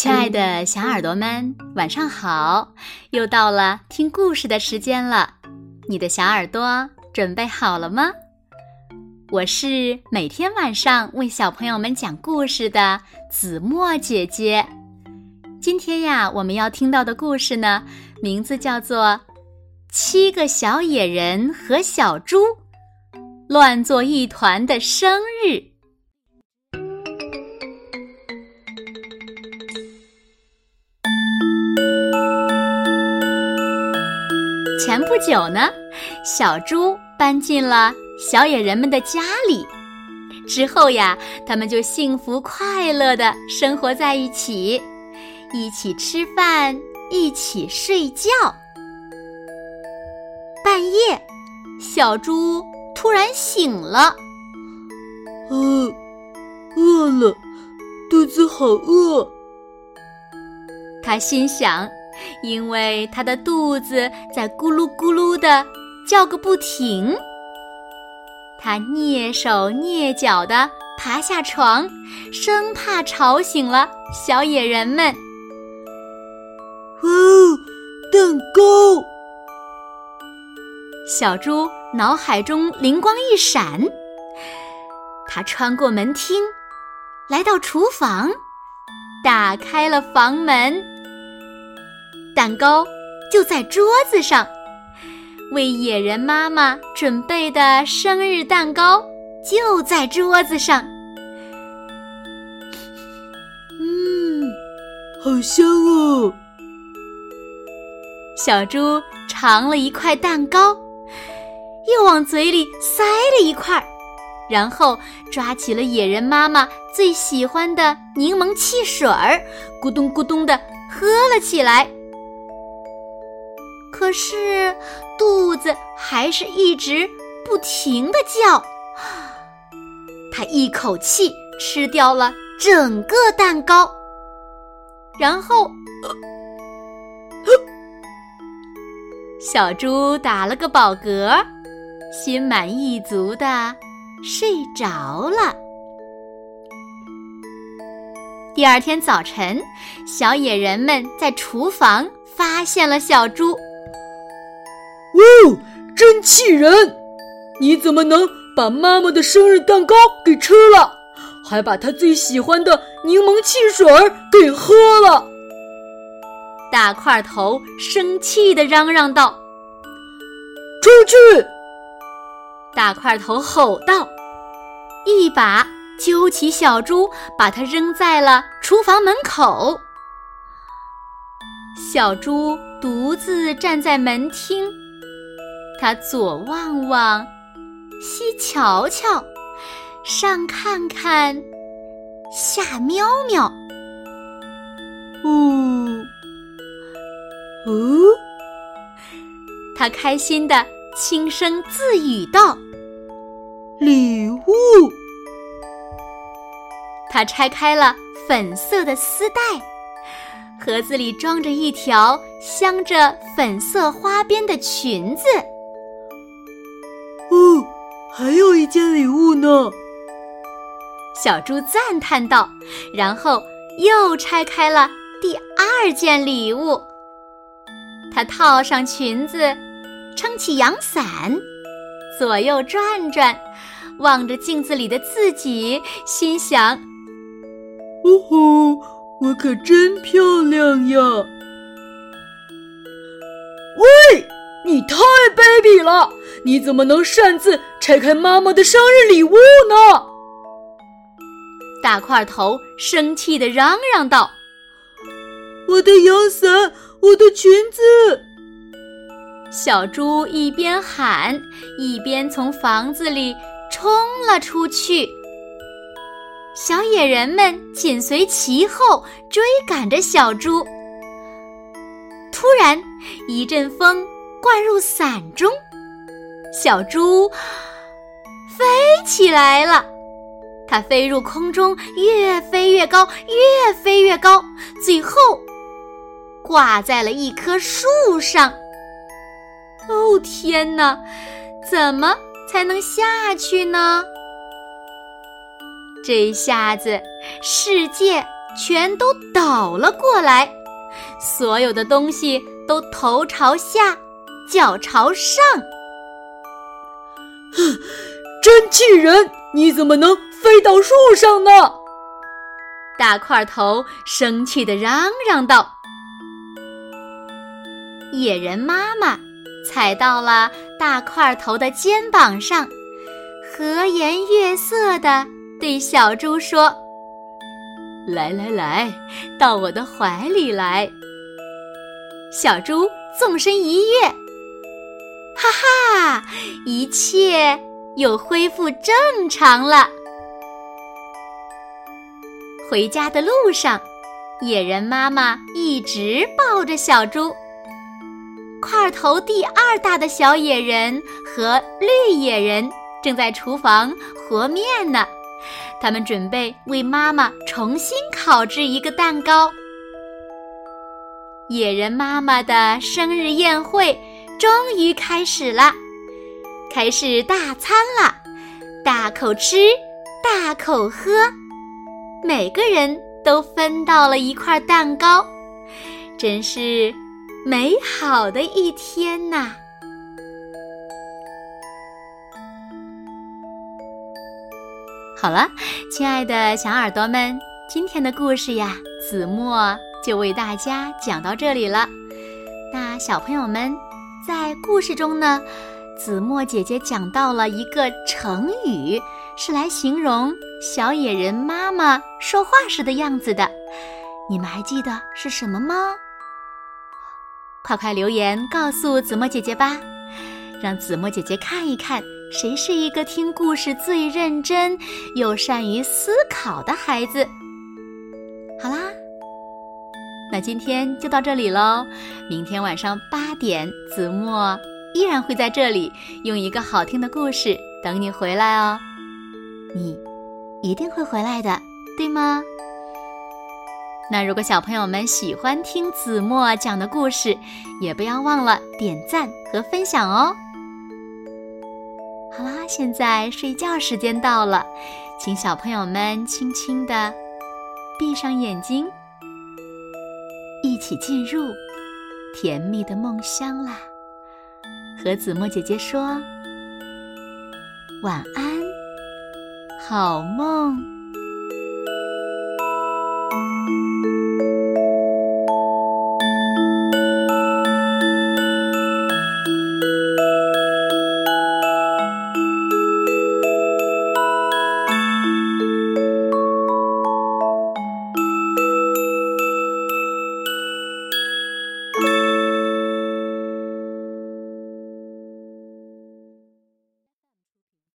亲爱的小耳朵们，晚上好！又到了听故事的时间了，你的小耳朵准备好了吗？我是每天晚上为小朋友们讲故事的子墨姐姐。今天呀，我们要听到的故事呢，名字叫做《七个小野人和小猪乱作一团的生日》。前不久呢，小猪搬进了小野人们的家里。之后呀，他们就幸福快乐的生活在一起，一起吃饭，一起睡觉。半夜，小猪突然醒了，呃，饿了，肚子好饿。他心想。因为他的肚子在咕噜咕噜的叫个不停，他蹑手蹑脚的爬下床，生怕吵醒了小野人们。哦，蛋糕！小猪脑海中灵光一闪，他穿过门厅，来到厨房，打开了房门。蛋糕就在桌子上，为野人妈妈准备的生日蛋糕就在桌子上。嗯，好香哦！小猪尝了一块蛋糕，又往嘴里塞了一块，然后抓起了野人妈妈最喜欢的柠檬汽水儿，咕咚咕咚的喝了起来。可是，肚子还是一直不停的叫。他一口气吃掉了整个蛋糕，然后，小猪打了个饱嗝，心满意足的睡着了。第二天早晨，小野人们在厨房发现了小猪。哦，真气人！你怎么能把妈妈的生日蛋糕给吃了，还把她最喜欢的柠檬汽水给喝了？大块头生气的嚷嚷道：“出去！”大块头吼道，一把揪起小猪，把它扔在了厨房门口。小猪独自站在门厅。他左望望，西瞧瞧，上看看，下瞄瞄。哦，哦，他开心的轻声自语道：“礼物。”他拆开了粉色的丝带，盒子里装着一条镶着粉色花边的裙子。哦，还有一件礼物呢！小猪赞叹道，然后又拆开了第二件礼物。他套上裙子，撑起阳伞，左右转转，望着镜子里的自己，心想：“哦吼，我可真漂亮呀！”喂！你太卑鄙了！你怎么能擅自拆开妈妈的生日礼物呢？大块头生气的嚷嚷道：“我的阳伞，我的裙子！”小猪一边喊，一边从房子里冲了出去。小野人们紧随其后，追赶着小猪。突然，一阵风。灌入伞中，小猪飞起来了。它飞入空中，越飞越高，越飞越高，最后挂在了一棵树上。哦天哪，怎么才能下去呢？这一下子世界全都倒了过来，所有的东西都头朝下，脚朝上。真气人！你怎么能飞到树上呢？大块头生气地嚷嚷道。野人妈妈踩到了大块头的肩膀上，和颜悦色地对小猪说：“来来来，到我的怀里来。”小猪纵身一跃，一切又恢复正常了。回家的路上，野人妈妈一直抱着小猪。块头第二大的小野人和绿野人正在厨房和面呢，他们准备为妈妈重新烤制一个蛋糕。野人妈妈的生日宴会终于开始了，开始大餐了，大口吃，大口喝，每个人都分到了一块蛋糕，真是。美好的一天呐！好了，亲爱的小耳朵们，今天的故事呀，子墨就为大家讲到这里了。那小朋友们，在故事中呢，子墨姐姐讲到了一个成语，是来形容小野人妈妈说话时的样子的。你们还记得是什么吗？快快留言告诉子墨姐姐吧，让子墨姐姐看一看谁是一个听故事最认真又善于思考的孩子。好啦，那今天就到这里喽。明天晚上八点，子墨依然会在这里用一个好听的故事等你回来哦。你一定会回来的，对吗？那如果小朋友们喜欢听子墨讲的故事，也不要忘了点赞和分享哦。好啦，现在睡觉时间到了，请小朋友们轻轻的闭上眼睛，一起进入甜蜜的梦乡啦。和子墨姐姐说晚安，好梦。